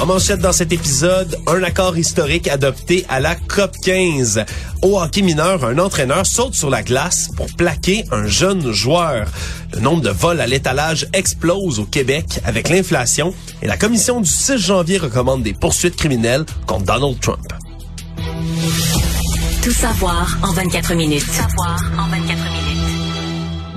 En manchette dans cet épisode, un accord historique adopté à la COP 15. Au hockey mineur, un entraîneur saute sur la glace pour plaquer un jeune joueur. Le nombre de vols à l'étalage explose au Québec avec l'inflation et la commission du 6 janvier recommande des poursuites criminelles contre Donald Trump. Tout savoir en 24 minutes. Tout savoir en 24 minutes.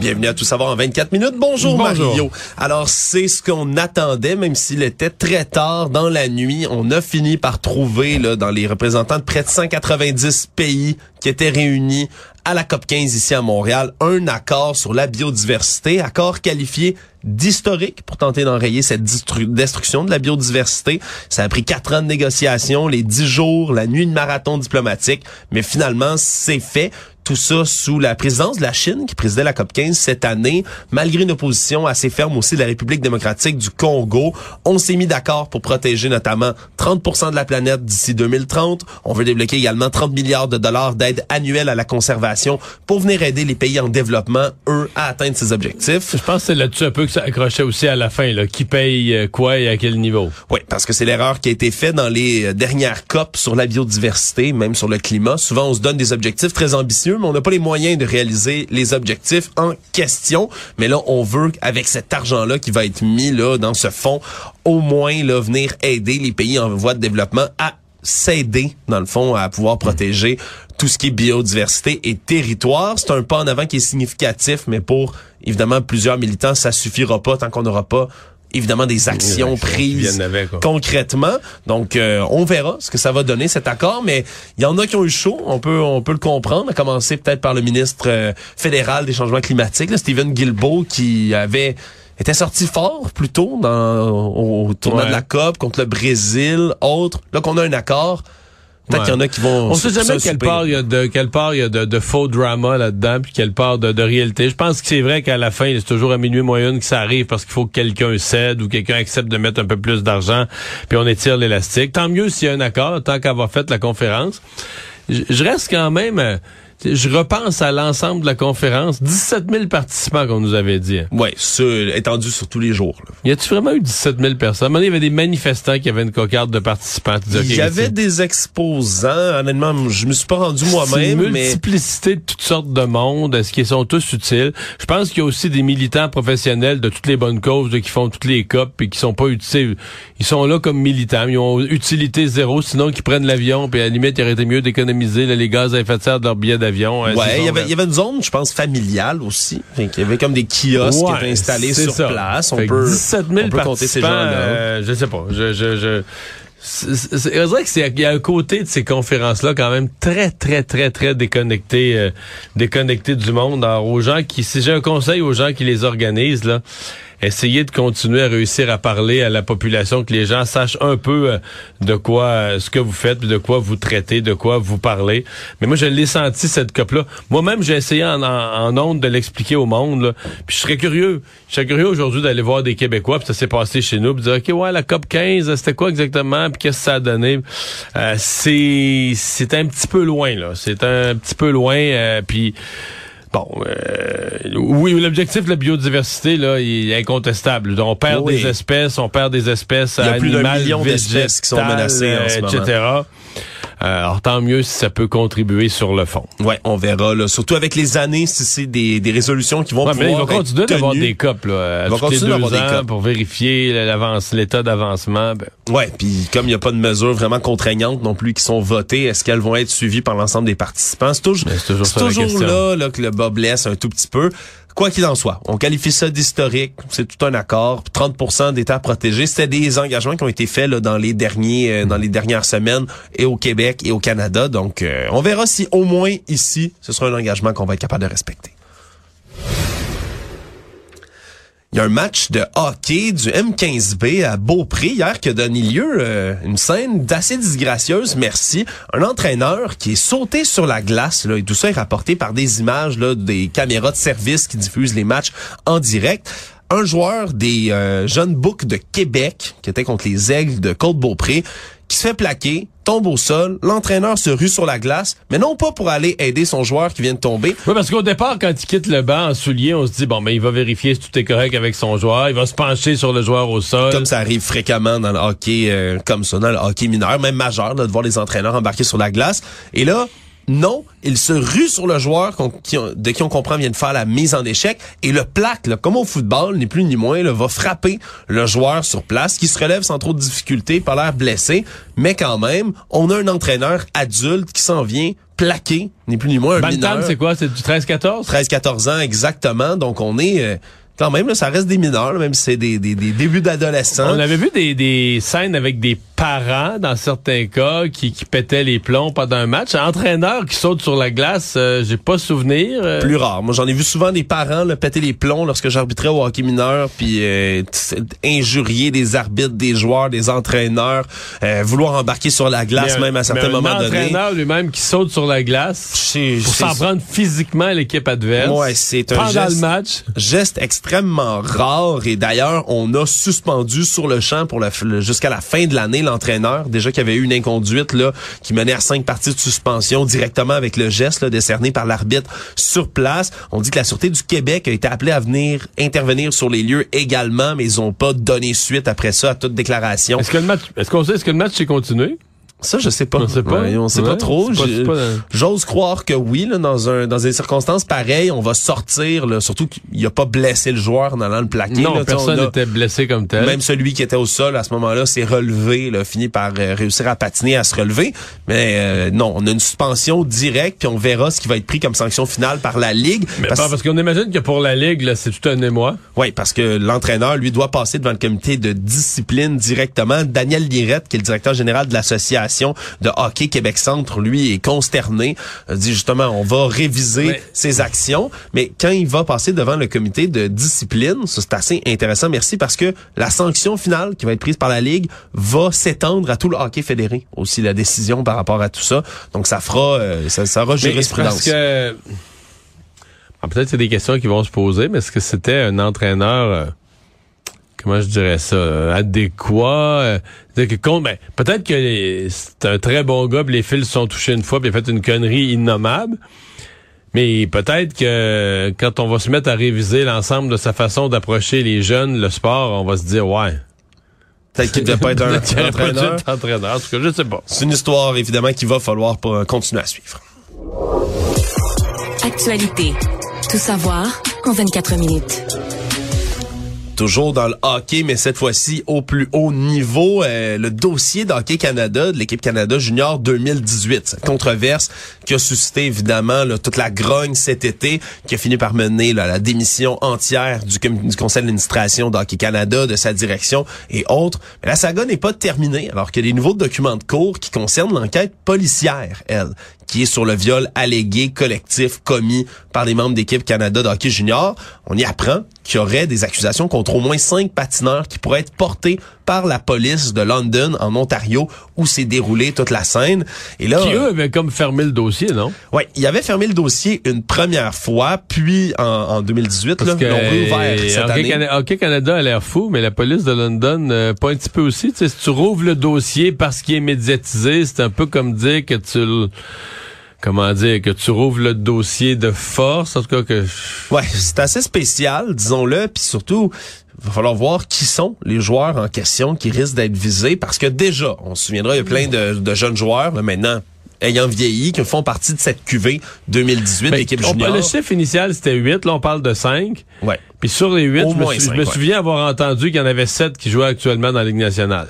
Bienvenue à Tout savoir en 24 minutes. Bonjour, Bonjour. Mario. Alors, c'est ce qu'on attendait, même s'il était très tard dans la nuit. On a fini par trouver, là, dans les représentants de près de 190 pays qui étaient réunis à la COP 15 ici à Montréal, un accord sur la biodiversité, accord qualifié d'historique pour tenter d'enrayer cette destruction de la biodiversité. Ça a pris quatre ans de négociations, les dix jours, la nuit de marathon diplomatique, mais finalement, c'est fait. Tout ça sous la présidence de la Chine qui présidait la COP 15 cette année, malgré une opposition assez ferme aussi de la République démocratique du Congo. On s'est mis d'accord pour protéger notamment 30 de la planète d'ici 2030. On veut débloquer également 30 milliards de dollars d'aide annuelle à la conservation pour venir aider les pays en développement, eux, à atteindre ces objectifs. Je pense que c'est là-dessus un peu que ça accrochait aussi à la fin, là. Qui paye euh, quoi et à quel niveau? Oui, parce que c'est l'erreur qui a été faite dans les euh, dernières COP sur la biodiversité, même sur le climat. Souvent, on se donne des objectifs très ambitieux, mais on n'a pas les moyens de réaliser les objectifs en question. Mais là, on veut, avec cet argent-là qui va être mis là dans ce fonds, au moins là, venir aider les pays en voie de développement à s'aider, dans le fond, à pouvoir protéger tout ce qui est biodiversité et territoire. C'est un pas en avant qui est significatif, mais pour, évidemment, plusieurs militants, ça suffira pas tant qu'on n'aura pas évidemment des actions prises avec, concrètement. Donc, euh, on verra ce que ça va donner cet accord, mais il y en a qui ont eu chaud. On peut, on peut le comprendre. À commencer peut-être par le ministre euh, fédéral des changements climatiques, là, Stephen Guilbeault, qui avait était sorti fort plus tôt dans, au, au tournoi Ouais. de la COP contre le Brésil, autres. Là qu'on a un accord, peut-être Ouais. qu'il y en a qui vont. On sait jamais quelle part il y a de quelle part il y a de, de faux drama là-dedans puis quelle part de, de réalité. Je pense que c'est vrai qu'à la fin, c'est toujours à minuit moyenne que ça arrive parce qu'il faut que quelqu'un cède ou quelqu'un accepte de mettre un peu plus d'argent puis on étire l'élastique. Tant mieux s'il y a un accord, tant qu'avoir fait la conférence. Je, je reste quand même euh, je repense à l'ensemble de la conférence, 17 000 participants qu'on nous avait dit. Ouais, ce, étendu sur tous les jours. là. Y a-tu vraiment eu 17 000 personnes? Il y avait des manifestants qui avaient une cocarde de participants. Il y avait des exposants. Honnêtement, je me suis pas rendu moi-même, une mais multiplicité de toutes sortes de monde. Est-ce qu'ils sont tous utiles? Je pense qu'il y a aussi des militants professionnels de toutes les bonnes causes qui font toutes les COP et qui sont pas utiles. Ils sont là comme militants. Ils ont utilité zéro, sinon qu'ils prennent l'avion. Puis à la limite, il aurait été mieux d'économiser là, les gaz à effet de serre de leur billet d'avion. hein, Ouais, il y, avait, là. il y avait une zone, je pense, familiale aussi. Fait qu'il y avait comme des kiosques qui étaient installés sur ça. place. On Fait peut, 17 000 on peut compter ces gens-là. euh, je sais pas. Je, je, je, c'est- vrai que c'est il y a un côté de ces conférences-là quand même très très très très déconnecté euh, déconnecté du monde. Alors aux gens qui si j'ai un conseil aux gens qui les organisent là, essayez de continuer à réussir à parler à la population que les gens sachent un peu euh, de quoi euh, ce que vous faites, de quoi vous traitez, de quoi vous parlez. Mais moi je l'ai senti cette COP là. Moi-même j'ai essayé en en, en de l'expliquer au monde là. Puis je serais curieux, je serais curieux aujourd'hui d'aller voir des Québécois, puis ça s'est passé chez nous, puis dire OK ouais la COP 15, c'était quoi exactement, puis qu'est-ce que ça a donné? Euh, c'est c'est un petit peu loin là, c'est un petit peu loin euh, puis Bon, euh, oui, l'objectif de la biodiversité, là, il est incontestable. On perd Oui. des espèces, on perd des espèces Il y a plus d'un animales, million d'espèces qui sont menacées en ce euh, moment. etc. Euh, alors, tant mieux si ça peut contribuer sur le fond. Ouais, on verra. Là. Surtout avec les années, si c'est des, des résolutions qui vont Ouais, mais il pouvoir va continuer être d'avoir des COP, là, à tous les continuer deux d'avoir des ans pour vérifier l'avance, l'état d'avancement. Ben, Ouais, puis comme il n'y a pas de mesures vraiment contraignantes non plus qui sont votées, est-ce qu'elles vont être suivies par l'ensemble des participants? C'est toujours, toujours toujours là, là que le bas blesse un tout petit peu. Quoi qu'il en soit, on qualifie ça d'historique, c'est tout un accord. 30 des terres protégées, c'était des engagements qui ont été faits là, dans les derniers, euh, dans les dernières semaines et au Québec et au Canada. Donc, euh, on verra si au moins ici, ce sera un engagement qu'on va être capable de respecter. Il y a un match de hockey du M15B à Beaupré hier qui a donné lieu euh, une scène d'assez disgracieuse, merci. Un entraîneur qui est sauté sur la glace, là, et tout ça est rapporté par des images là, des caméras de service qui diffusent les matchs en direct un joueur des euh, jeunes boucs de Québec, qui était contre les aigles de Côte-Beaupré, qui se fait plaquer, tombe au sol, l'entraîneur se rue sur la glace, mais non pas pour aller aider son joueur qui vient de tomber. Oui, parce qu'au départ, quand il quitte le banc en soulier, on se dit, bon, mais il va vérifier si tout est correct avec son joueur, il va se pencher sur le joueur au sol. Comme ça arrive fréquemment dans le hockey, euh, comme ça, dans le hockey mineur, même majeur, là, de voir les entraîneurs embarquer sur la glace. Et là, non, il se rue sur le joueur qui, de qui on comprend vient de faire la mise en échec et le plaque, là, comme au football, ni plus ni moins, là, va frapper le joueur sur place qui se relève sans trop de difficultés, pas l'air blessé, mais quand même, on a un entraîneur adulte qui s'en vient plaquer, ni plus ni moins un Bantam, c'est quoi? C'est du 13-14? 13-14 ans, exactement. Donc, on est... Euh, quand même, là, ça reste des mineurs, même si c'est des, des, des, débuts d'adolescents. On avait vu des, des scènes avec des parents, dans certains cas, qui, qui pétaient les plombs pendant un match. Un entraîneur qui saute sur la glace, euh, j'ai pas souvenir. Euh. Plus rare. Moi, j'en ai vu souvent des parents là, péter les plombs lorsque j'arbitrais au hockey mineur, puis euh, injurier des arbitres, des joueurs, des entraîneurs, vouloir embarquer sur la glace même à certains moments donnés. Un entraîneur lui-même qui saute sur la glace pour s'en prendre physiquement à l'équipe adverse. Ouais, c'est un pendant geste, le match. geste extrêmement rare et d'ailleurs, on a suspendu sur le champ pour jusqu'à la fin de l'année l'entraîneur, déjà qu'il y avait eu une inconduite là qui menait à cinq parties de suspension directement avec le geste décerné par l'arbitre sur place. On dit que la Sûreté du Québec a été appelée à venir intervenir sur les lieux également, mais ils ont pas donné suite après ça à toute déclaration. Est-ce que le match, est-ce qu'on sait, est-ce que le match s'est continué? Ça, je sais pas. On sait pas. on sait pas trop. J'ose croire que oui, là, dans un dans des circonstances pareilles, on va sortir. Là, surtout qu'il a pas blessé le joueur en allant le plaquer. Non, là, personne n'était blessé comme tel. Même celui qui était au sol à ce moment-là s'est relevé, là, fini par euh, réussir à patiner, à se relever. Mais euh, non, on a une suspension directe, puis on verra ce qui va être pris comme sanction finale par la ligue. Mais parce, parce qu'on imagine que pour la ligue, c'est tout un émoi. Oui, parce que l'entraîneur lui doit passer devant le comité de discipline directement. Daniel Lirette, qui est le directeur général de l'association de hockey Québec Centre, lui, est consterné. Il dit justement, on va réviser ses actions. Mais quand il va passer devant le comité de discipline, ça c'est assez intéressant, merci, parce que la sanction finale qui va être prise par la Ligue va s'étendre à tout le hockey fédéré. Aussi la décision par rapport à tout ça. Donc ça fera, euh, ça, ça aura jurisprudence. Parce que... Ah, peut-être c'est des questions qui vont se poser, mais est-ce que c'était un entraîneur... Euh, comment je dirais ça, euh, adéquat. Euh, que, ben, peut-être que c'est un très bon gars, les fils sont touchés une fois, puis il a fait une connerie innommable. Mais peut-être que quand on va se mettre à réviser l'ensemble de sa façon d'approcher les jeunes, le sport, on va se dire ouais. Peut-être qu'il ne devait pas être un, entraîneur. entraîneur. En tout cas, je sais pas. C'est une histoire, évidemment, qu'il va falloir continuer à suivre. Actualité. Tout savoir en 24 minutes. Toujours dans le hockey, mais cette fois-ci au plus haut niveau. Euh, le dossier d'Hockey Canada, de l'équipe Canada Junior 2018. Cette controverse qui a suscité évidemment toute la grogne cet été, qui a fini par mener là, la démission entière du, conseil d'administration d'Hockey Canada, de sa direction et autres. Mais la saga n'est pas terminée, alors qu'il y a des nouveaux documents de cours qui concernent l'enquête policière, elle, qui est sur le viol allégué collectif commis par des membres d'équipe Canada d'hockey junior. On y apprend qu'il y aurait des accusations contre au moins cinq patineurs qui pourraient être portés par la police de London en Ontario où s'est déroulée toute la scène. Et là, qui eux avaient comme fermé le dossier, non? Oui, il avait fermé le dossier une première fois, puis en, en 2018, Parce là, ils l'ont réouvert cette année. Hockey Canada a l'air fou, mais la police de London euh, pas un petit peu aussi. Tu sais, si tu rouvres le dossier parce qu'il est médiatisé, c'est un peu comme dire que tu comment dire, que tu rouvres le dossier de force, en tout cas que... Ouais, c'est assez spécial, disons-le, puis surtout, va falloir voir qui sont les joueurs en question qui risquent d'être visés, parce que déjà, on se souviendra, il y a plein de, jeunes joueurs, là, maintenant, ayant vieilli, qui font partie de cette QV 2018 ben, d'équipe junior. Le chiffre initial, c'était 8, là, on parle de 5. Ouais. Puis sur les 8, je me, souviens avoir entendu qu'il y en avait 7 qui jouaient actuellement dans la Ligue nationale.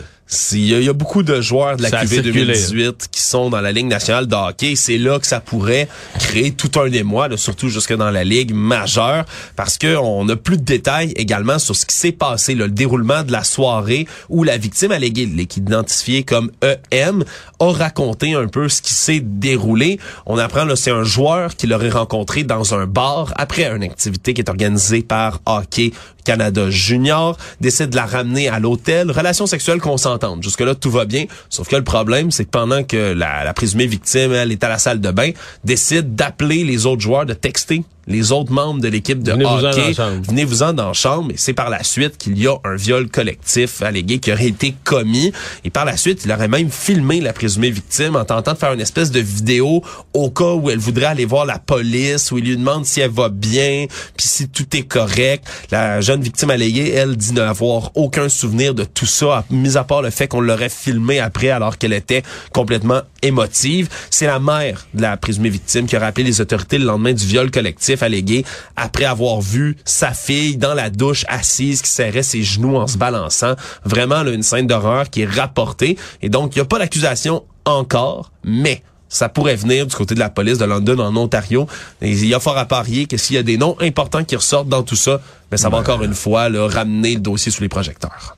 Il y, a beaucoup de joueurs de la QV 2018 qui sont dans la Ligue nationale de hockey. C'est là que ça pourrait créer tout un émoi, là, surtout jusque dans la Ligue majeure, parce que on a plus de détails également sur ce qui s'est passé, le déroulement de la soirée où la victime alléguée, identifiée comme EM, a raconté un peu ce qui s'est déroulé. On apprend là, c'est un joueur qui l'aurait rencontré dans un bar après une activité qui est organisée par Hockey Canada Junior, décide de la ramener à l'hôtel, relation sexuelle consentante. Jusque-là, tout va bien, sauf que le problème, c'est que pendant que la, présumée victime, elle est à la salle de bain, décide d'appeler les autres joueurs, de texter les autres membres de l'équipe de Venez-vous-en dans hockey. la chambre. Venez-vous-en dans la chambre. Et c'est par la suite qu'il y a un viol collectif allégué qui aurait été commis. Et par la suite, il aurait même filmé la présumée victime en tentant de faire une espèce de vidéo au cas où elle voudrait aller voir la police, où il lui demande si elle va bien, puis si tout est correct. La jeune victime alléguée, elle, dit n'avoir aucun souvenir de tout ça, mis à part le fait qu'on l'aurait filmé après alors qu'elle était complètement émotive. C'est la mère de la présumée victime qui a rappelé les autorités le lendemain du viol collectif allégué après avoir vu sa fille dans la douche assise qui serrait ses genoux en se balançant. Vraiment là, une scène d'horreur qui est rapportée. Et donc, il n'y a pas d'accusation encore, mais ça pourrait venir du côté de la police de London en Ontario. Et il y a fort à parier que s'il y a des noms importants qui ressortent dans tout ça, ben ça va encore une fois là, ramener le dossier sous les projecteurs.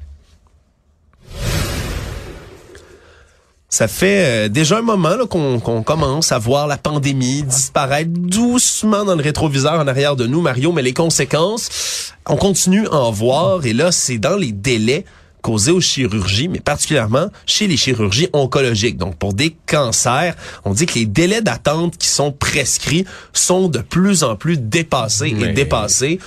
Ça fait euh, déjà un moment là, qu'on commence à voir la pandémie disparaître doucement dans le rétroviseur en arrière de nous, Mario, mais les conséquences, on continue à en voir et là, c'est dans les délais causés aux chirurgies, mais particulièrement chez les chirurgies oncologiques. Donc, pour des cancers, on dit que les délais d'attente qui sont prescrits sont de plus en plus dépassés et dépassés.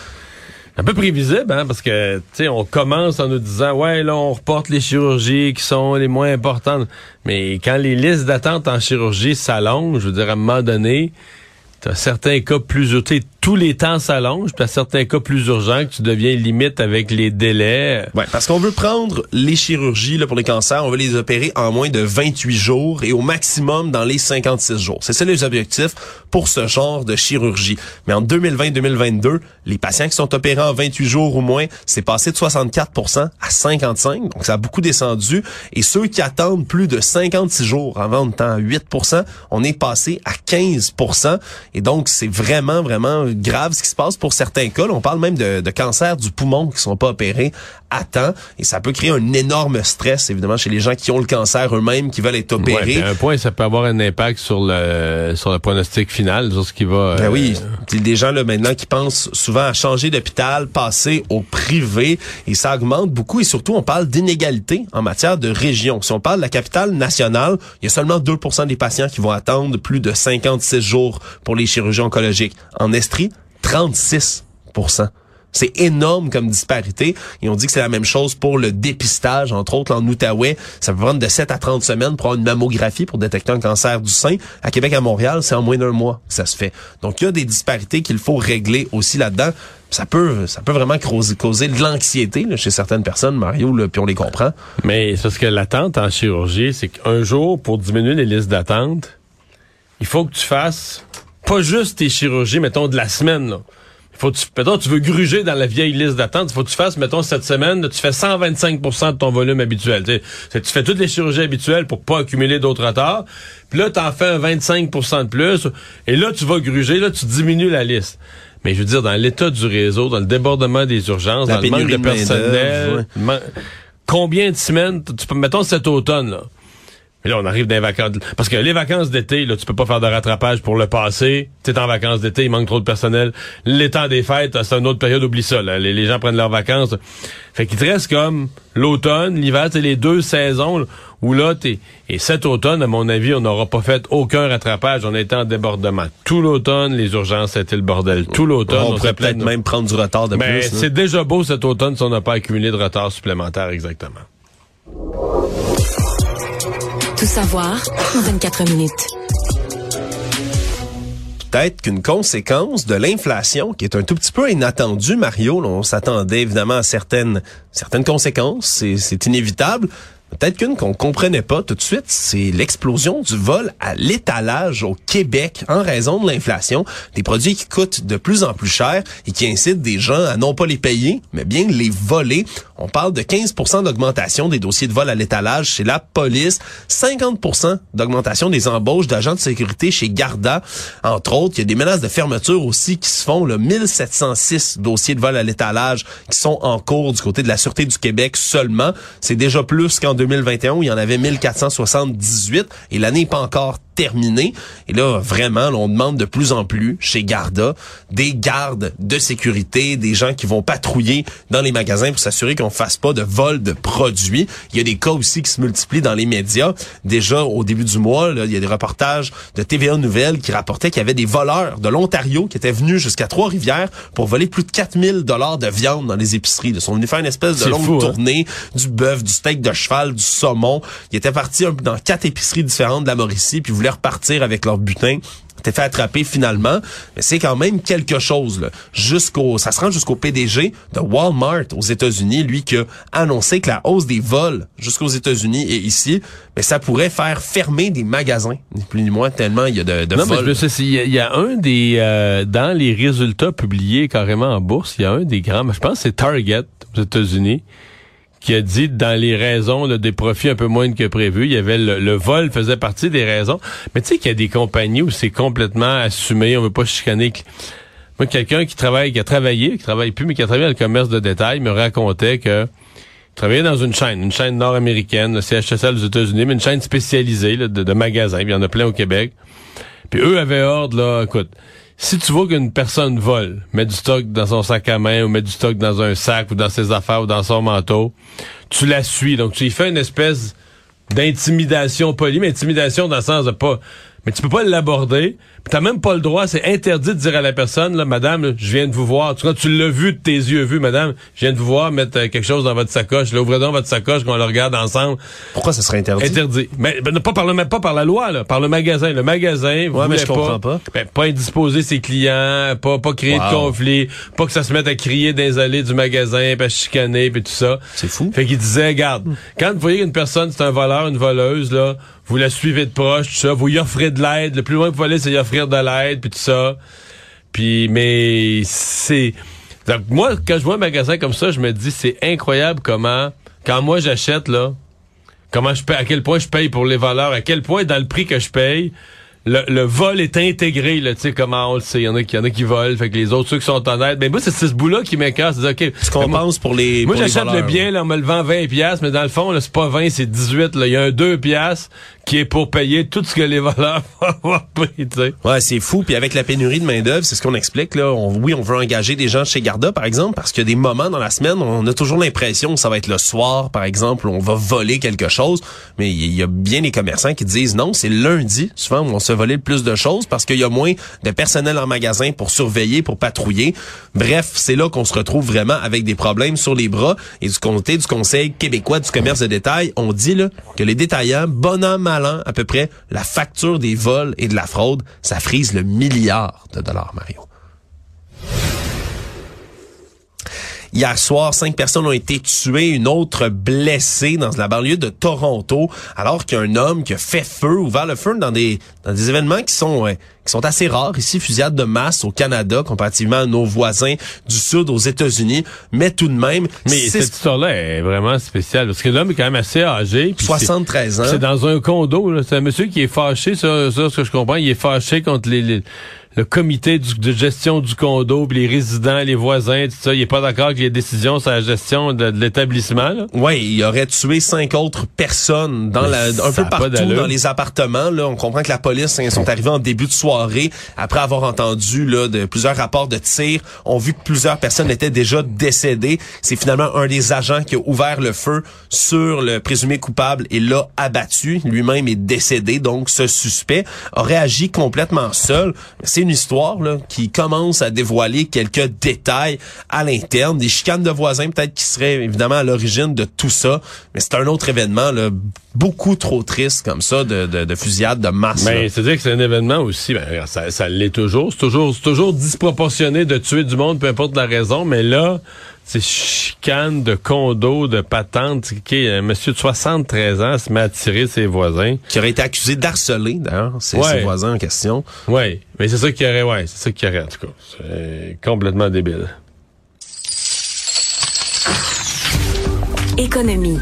Un peu prévisible, hein, parce que, tu sais, on commence en nous disant, ouais, là, on reporte les chirurgies qui sont les moins importantes. Mais quand les listes d'attente en chirurgie s'allongent, je veux dire, à un moment donné, t'as certains cas plus tous les temps s'allongent, puis t'as certains cas plus urgents que tu deviens limite avec les délais. Ouais, parce qu'on veut prendre les chirurgies là, pour les cancers, on veut les opérer en moins de 28 jours et au maximum dans les 56 jours. C'est ça les objectifs pour ce genre de chirurgie. Mais en 2020-2022, les patients qui sont opérés en 28 jours ou moins, c'est passé de 64% à 55 donc ça a beaucoup descendu. Et ceux qui attendent plus de 56 jours avant de temps 8% on est passé à 15% Et donc, c'est vraiment, vraiment grave ce qui se passe pour certains cas. On parle même de, de cancers du poumon qui sont pas opérés à temps. Et ça peut créer un énorme stress, évidemment, chez les gens qui ont le cancer eux-mêmes, qui veulent être Ouais, opérés. puis à un point, ça peut avoir un impact sur le sur le pronostic final, sur ce qui va. Ben euh, oui, il y a des gens là maintenant qui pensent souvent à changer d'hôpital, passer au privé, et ça augmente beaucoup. Et surtout, on parle d'inégalité en matière de région. Si on parle de la capitale nationale, il y a seulement 2% des patients qui vont attendre plus de 56 jours pour les chirurgies oncologiques. En Estrie, 36 c'est énorme comme disparité. Et on dit que c'est la même chose pour le dépistage, entre autres en Outaouais. Ça peut prendre de 7 à 30 semaines pour avoir une mammographie pour détecter un cancer du sein. À Québec, à Montréal, c'est en moins d'un mois que ça se fait. Donc, il y a des disparités qu'il faut régler aussi là-dedans. Ça peut, ça peut vraiment causer, de l'anxiété chez certaines personnes, Mario, là, puis on les comprend. Mais c'est parce que l'attente en chirurgie, c'est qu'un jour, pour diminuer les listes d'attente, il faut que tu fasses pas juste tes chirurgies, mettons, de la semaine. Là. Faut que tu, mettons, tu veux gruger dans la vieille liste d'attente, il faut que tu fasses, mettons, cette semaine, tu fais 125% de ton volume habituel. Tu, sais, tu fais toutes les chirurgies habituelles pour pas accumuler d'autres retards. Puis là, tu en fais un 25% de plus. Et là, tu vas gruger, là, tu diminues la liste. Mais je veux dire, dans l'état du réseau, dans le débordement des urgences, La dans le manque de personnel, ouais. man- combien de semaines, tu peux, mettons cet automne, là. Mais là, on arrive dans les vacances. Parce que les vacances d'été, là, tu peux pas faire de rattrapage pour le passé. Tu es en vacances d'été, il manque trop de personnel. Les temps des fêtes, c'est une autre période, oublie ça. là. Les, les gens prennent leurs vacances. Fait qu'il te reste comme l'automne, l'hiver, c'est les deux saisons là, où là, t'es. Et cet automne, à mon avis, on n'aura pas fait aucun rattrapage. On était en débordement. Tout l'automne, les urgences, c'était le bordel. Tout l'automne, on, on pourrait peut-être même prendre du retard de plus. là. c'est déjà beau cet automne si on n'a pas accumulé de retard supplémentaire exactement. Tout savoir en 24 minutes. peut-être qu'une conséquence de l'inflation qui est un tout petit peu inattendue, Mario. On s'attendait évidemment à certaines certaines conséquences, c'est inévitable. Peut-être qu'une qu'on comprenait pas tout de suite, c'est l'explosion du vol à l'étalage au Québec en raison de l'inflation. Des produits qui coûtent de plus en plus cher et qui incitent des gens à non pas les payer, mais bien les voler. On parle de 15% d'augmentation des dossiers de vol à l'étalage chez la police, 50% d'augmentation des embauches d'agents de sécurité chez Garda. Entre autres, il y a des menaces de fermeture aussi qui se font. Là, 1706 dossiers de vol à l'étalage qui sont en cours du côté de la Sûreté du Québec seulement. C'est déjà plus qu'en 2021 où il y en avait 1478 et l'année n'est pas encore terminé. Et là, vraiment, là, on demande de plus en plus chez Garda des gardes de sécurité, des gens qui vont patrouiller dans les magasins pour s'assurer qu'on fasse pas de vol de produits. Il y a des cas aussi qui se multiplient dans les médias. Déjà, au début du mois, là, il y a des reportages de TVA Nouvelles qui rapportaient qu'il y avait des voleurs de l'Ontario qui étaient venus jusqu'à Trois-Rivières pour voler plus de 4000 dollars de viande dans les épiceries. Ils sont venus faire une espèce de longue fou, hein? tournée, du bœuf, du steak de cheval, du saumon. Ils étaient partis dans quatre épiceries différentes de la Mauricie, puis voulaient repartir avec leur butin. Étaient fait attraper finalement, mais c'est quand même quelque chose là. Jusqu'au, ça se rend jusqu'au PDG de Walmart aux États-Unis, lui qui a annoncé que la hausse des vols jusqu'aux États-Unis et ici, mais ça pourrait faire fermer des magasins, ni plus ni moins tellement il y a de, de Non, mais vols. suis- il y, y a un des euh, dans les résultats publiés carrément en bourse, il y a un des grands, je pense que c'est Target aux États-Unis qui a dit dans les raisons là, des profits un peu moins que prévu, il y avait le, le vol faisait partie des raisons. Mais tu sais qu'il y a des compagnies où c'est complètement assumé, on veut pas chicaner. Moi, quelqu'un qui travaille, qui a travaillé, qui travaille plus, mais qui a travaillé dans le commerce de détail, me racontait que il travaillait dans une chaîne, une chaîne nord-américaine, le CHSL aux États-Unis, mais une chaîne spécialisée là, de, de magasins. Il y en a plein au Québec. Puis eux avaient ordre, là, écoute, si tu vois qu'une personne vole, met du stock dans son sac à main ou met du stock dans un sac ou dans ses affaires ou dans son manteau, tu la suis. Donc tu y fais une espèce d'intimidation polie, mais intimidation dans le sens de pas... Mais tu peux pas l'aborder. Puis t'as même pas le droit, c'est interdit de dire à la personne, là, madame, je viens de vous voir. Tu, vois, tu l'as vu de tes yeux vus, madame, je viens de vous voir mettre euh, quelque chose dans votre sacoche. Là, ouvrez donc votre sacoche qu'on le regarde ensemble. Pourquoi ça serait interdit? Interdit. Mais ben, pas par le pas par la loi, là, par le magasin. Le magasin, vous Ouais, mais je comprends pas. Ben, pas indisposer ses clients, pas pas créer de conflit, pas que ça se mette à crier dans les allées du magasin, à chicaner, puis tout ça. C'est fou. Fait qu'il disait, regarde, quand vous voyez qu'une personne, c'est un voleur, une voleuse, là, vous la suivez de proche, tout ça, vous y offrez de l'aide. Le plus loin que vous allez, c'est y offrir de l'aide, puis tout ça. Puis, mais c'est... Donc, moi, quand je vois un magasin comme ça, je me dis, c'est incroyable comment, quand moi j'achète, là, comment je paye, à quel point je paye pour les valeurs, à quel point dans le prix que je paye, le, le vol est intégré, là, tu sais, comment on le sait. Il y en a qui, y en a qui volent, fait que les autres, ceux qui sont honnêtes. Mais moi, c'est ce bout-là qui m'écarte. C'est OK. Ce qu'on pense pour les moi, j'achète le bien, là, on me le vend 20 piastres, mais dans le fond, là, c'est pas 20, c'est 18, là. Il y a un 2 piastres qui est pour payer tout ce que les voleurs vont avoir. Ouais, c'est fou. Puis avec la pénurie de main d'œuvre, c'est ce qu'on explique là. Oui, on veut engager des gens chez Garda, par exemple, parce qu'il y a des moments dans la semaine, on a toujours l'impression que ça va être le soir, par exemple, où on va voler quelque chose. Mais il y a bien des commerçants qui disent non, c'est lundi, souvent où on se voler le plus de choses parce qu'il y a moins de personnel en magasin pour surveiller, pour patrouiller. Bref, c'est là qu'on se retrouve vraiment avec des problèmes sur les bras. Et du côté du Conseil québécois du commerce de détail, on dit là que les détaillants, bon an, à peu près, la facture des vols et de la fraude, ça frise le milliard de dollars, Mario. Hier soir, cinq personnes ont été tuées, une autre blessée dans la banlieue de Toronto, alors qu'il y a un homme qui a fait feu, ouvert le feu dans des dans des événements qui sont euh, qui sont assez rares ici, fusillade de masse au Canada comparativement à nos voisins du sud aux États-Unis, mais tout de même, Mais cette histoire-là est vraiment spéciale parce que l'homme est quand même assez âgé. puis c'est- 73 ans. C'est dans un condo. C'est un monsieur qui est fâché, ça, ça, ce que je comprends. Il est fâché contre les, les- le comité du- de gestion du condo, puis les résidents, les voisins, tout ça. Il est pas d'accord avec les décisions sur la gestion de, de l'établissement. Ouais, il aurait tué cinq autres personnes dans Mais la, un peu partout dans les appartements. Là, on comprend que la police hein, sont arrivés en début de soirée après avoir entendu là de plusieurs rapports de tir. On vu que plusieurs personnes étaient déjà décédées. C'est finalement un des agents qui a ouvert le feu sur le présumé coupable et l'a abattu. Lui-même est décédé. Donc, ce suspect aurait agi complètement seul. C'est une histoire là, qui commence à dévoiler quelques détails à l'interne, des chicanes de voisins peut-être qui seraient évidemment à l'origine de tout ça. Mais c'est un autre événement là, beaucoup trop triste comme ça de, de, de fusillade de masse. Mais c'est-à-dire que c'est un événement aussi, ben, ça, ça l'est toujours. C'est toujours, c'est toujours disproportionné de tuer du monde, peu importe la raison. Mais là, c'est chicane de condo, de patente. OK, un monsieur de 73 ans se met à tirer ses voisins. qui aurait été accusé d'harceler d'ailleurs ses, Ouais. ses voisins en question. Oui, mais c'est ça qui aurait, ouais, c'est ça qui aurait, en tout cas. C'est complètement débile. Économie.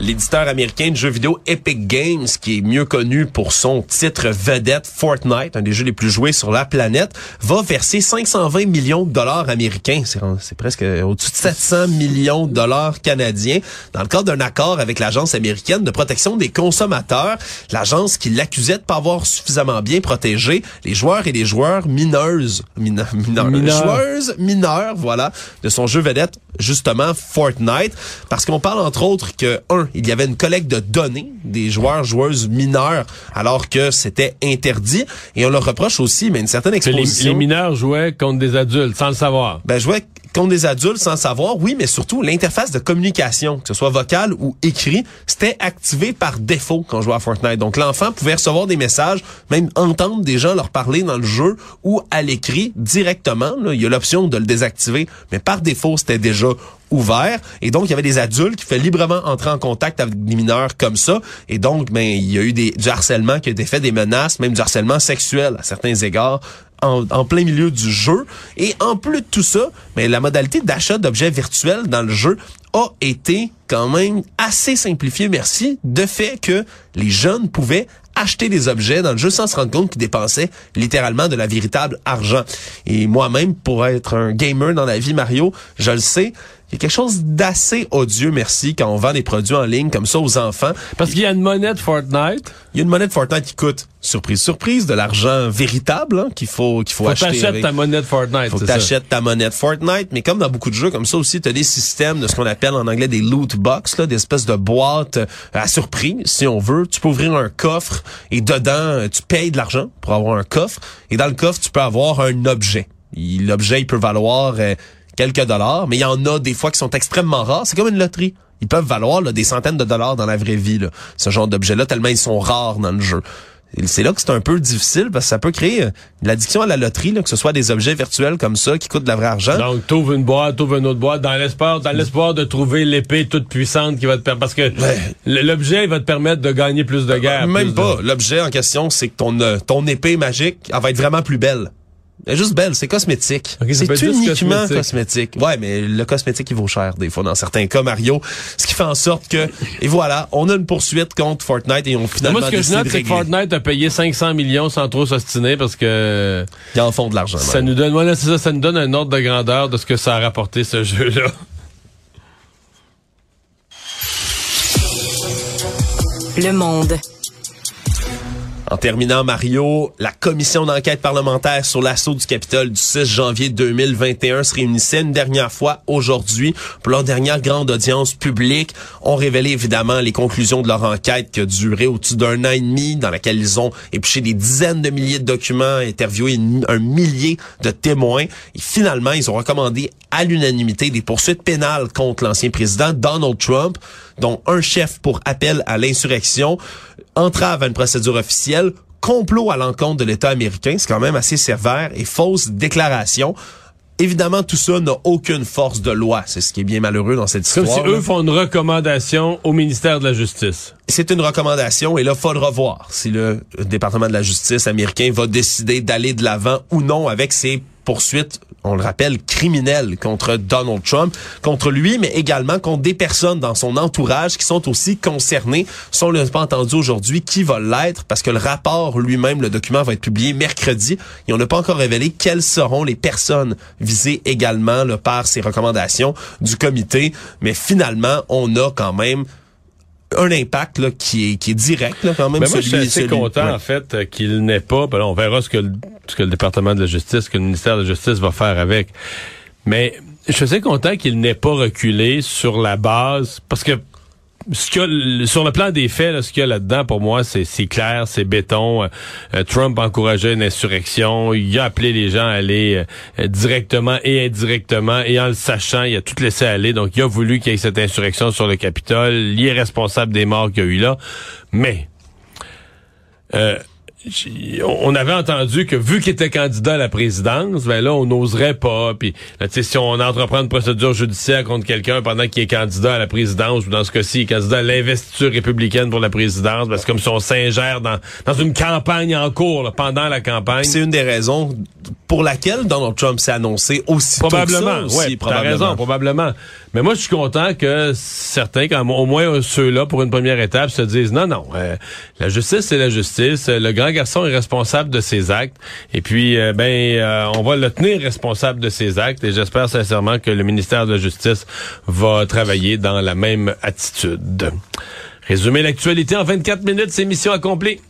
L'éditeur américain de jeux vidéo Epic Games, qui est mieux connu pour son titre vedette Fortnite, un des jeux les plus joués sur la planète, va verser 520 millions de dollars américains. C'est presque au-dessus de 700 millions de dollars canadiens dans le cadre d'un accord avec l'Agence américaine de protection des consommateurs, l'agence qui l'accusait de pas avoir suffisamment bien protégé les joueurs et les joueurs mineuses, mineurs, mineurs, joueuses mineures, voilà, de son jeu vedette, justement Fortnite, parce qu'on parle entre autres que, un, il y avait une collecte de données des joueurs, joueuses mineurs, alors que c'était interdit, et on leur reproche aussi, mais une certaine exposition. Les, les mineurs jouaient contre des adultes, sans le savoir. Ben, jouaient contre des adultes sans savoir, oui, mais surtout l'interface de communication, que ce soit vocale ou écrit, c'était activé par défaut quand on jouait à Fortnite. Donc l'enfant pouvait recevoir des messages, même entendre des gens leur parler dans le jeu ou à l'écrit directement. il y a l'option de le désactiver, mais par défaut, c'était déjà ouvert et donc il y avait des adultes qui faisaient librement entrer en contact avec des mineurs comme ça et donc ben il y a eu des du harcèlement qui a été fait des menaces même du harcèlement sexuel à certains égards en, plein milieu du jeu. Et en plus de tout ça, mais la modalité d'achat d'objets virtuels dans le jeu a été quand même assez simplifiée, merci, de fait que les jeunes pouvaient acheter des objets dans le jeu sans se rendre compte qu'ils dépensaient littéralement de la véritable argent. Et moi-même, pour être un gamer dans la vie Mario, je le sais, il y a quelque chose d'assez odieux, merci, quand on vend des produits en ligne comme ça aux enfants. Parce qu'il y a une monnaie de Fortnite. Il y a une monnaie de Fortnite qui coûte, surprise, surprise, de l'argent véritable hein, qu'il faut qu'il faut, faut acheter. T'achètes ta monnaie de Fortnite. Faut que t'achètes ta monnaie de Fortnite. Mais comme dans beaucoup de jeux comme ça aussi, t'as des systèmes de ce qu'on appelle en anglais des loot box, là, des espèces de boîtes euh, à surprise, si on veut. Tu peux ouvrir un coffre et dedans, euh, tu payes de l'argent pour avoir un coffre. Et dans le coffre, tu peux avoir un objet. L'objet, il peut valoir euh, quelques dollars, mais il y en a des fois qui sont extrêmement rares. C'est comme une loterie. Ils peuvent valoir des centaines de dollars dans la vraie vie, là, ce genre d'objets-là, tellement ils sont rares dans le jeu. C'est là que c'est un peu difficile parce que ça peut créer euh, l'addiction à la loterie, là, que ce soit des objets virtuels comme ça qui coûtent de la vraie argent. Donc, t'ouvres une boîte, t'ouvres une autre boîte dans l'espoir, dans l'espoir de trouver l'épée toute puissante qui va te permettre, parce que l'objet va te permettre de gagner plus de guerre. même pas. L'objet en question, c'est que ton, euh, ton épée magique, elle va être vraiment plus belle. Elle est juste belle, c'est cosmétique. c'est uniquement cosmétique. Ouais, mais le cosmétique, il vaut cher des fois dans certains cas, Mario. Ce qui fait en sorte que, et voilà, on a une poursuite contre Fortnite et on finalement Moi, ce que je note, c'est que Fortnite a payé 500 millions sans trop s'ostiner parce que... Ils en font de l'argent. Ça nous donne, voilà, c'est ça, ça nous donne un ordre de grandeur de ce que ça a rapporté, ce jeu-là. Le monde. En terminant, Mario, la commission d'enquête parlementaire sur l'assaut du Capitole du 6 janvier 2021 se réunissait une dernière fois aujourd'hui pour leur dernière grande audience publique. On révélé évidemment les conclusions de leur enquête qui a duré au-dessus d'un an et demi, dans laquelle ils ont épluché des dizaines de milliers de documents, interviewé un millier de témoins. Et finalement, ils ont recommandé à l'unanimité des poursuites pénales contre l'ancien président Donald Trump, dont un chef pour appel à l'insurrection, entrave à une procédure officielle, complot à l'encontre de l'État américain, c'est quand même assez sévère, et fausse déclaration. Évidemment, tout ça n'a aucune force de loi. C'est ce qui est bien malheureux dans cette histoire. Comme si eux font une recommandation au ministère de la Justice. C'est une recommandation et là, faudra voir si le département de la justice américain va décider d'aller de l'avant ou non avec ses poursuites on le rappelle, criminel contre Donald Trump, contre lui, mais également contre des personnes dans son entourage qui sont aussi concernées. Si on l'a pas entendu aujourd'hui, qui va l'être, parce que le rapport lui-même, le document va être publié mercredi, et on n'a pas encore révélé quelles seront les personnes visées également par ces recommandations du comité. Mais finalement, on a quand même un impact là, qui est qui est direct là, quand même. Mais moi, je suis assez content en fait euh, qu'il n'ait pas. Ben on verra ce que le, ce que le département de la justice, que le ministère de la justice va faire avec. Mais je suis assez content qu'il n'ait pas reculé sur la base parce que ce sur le plan des faits, ce qu'il y a là-dedans, pour moi, c'est clair, c'est béton. Euh, euh, Trump encourageait une insurrection. Il a appelé les gens à aller euh, directement et indirectement. Et en le sachant, il a tout laissé aller. Donc, il a voulu qu'il y ait cette insurrection sur le Capitole. Il est responsable des morts qu'il y a eu là. Mais... Euh, on avait entendu que vu qu'il était candidat à la présidence, ben là, on n'oserait pas. Puis là, si on entreprend une procédure judiciaire contre quelqu'un pendant qu'il est candidat à la présidence, ou dans ce cas-ci, candidat à l'investiture républicaine pour la présidence, ben, c'est comme si on s'ingère dans, dans une campagne en cours, pendant la campagne. C'est une des raisons pour laquelle Donald Trump s'est annoncé aussi Probablement, aussi, ouais, probablement. T'as raison, probablement. Mais moi, je suis content que certains, quand, au moins ceux-là, pour une première étape, se disent non, non, euh, la justice, c'est la justice. Le grand garçon est responsable de ses actes. Et puis, euh, ben, euh, on va le tenir responsable de ses actes. Et j'espère sincèrement que le ministère de la Justice va travailler dans la même attitude. Résumer l'actualité en 24 minutes, c'est mission accomplie.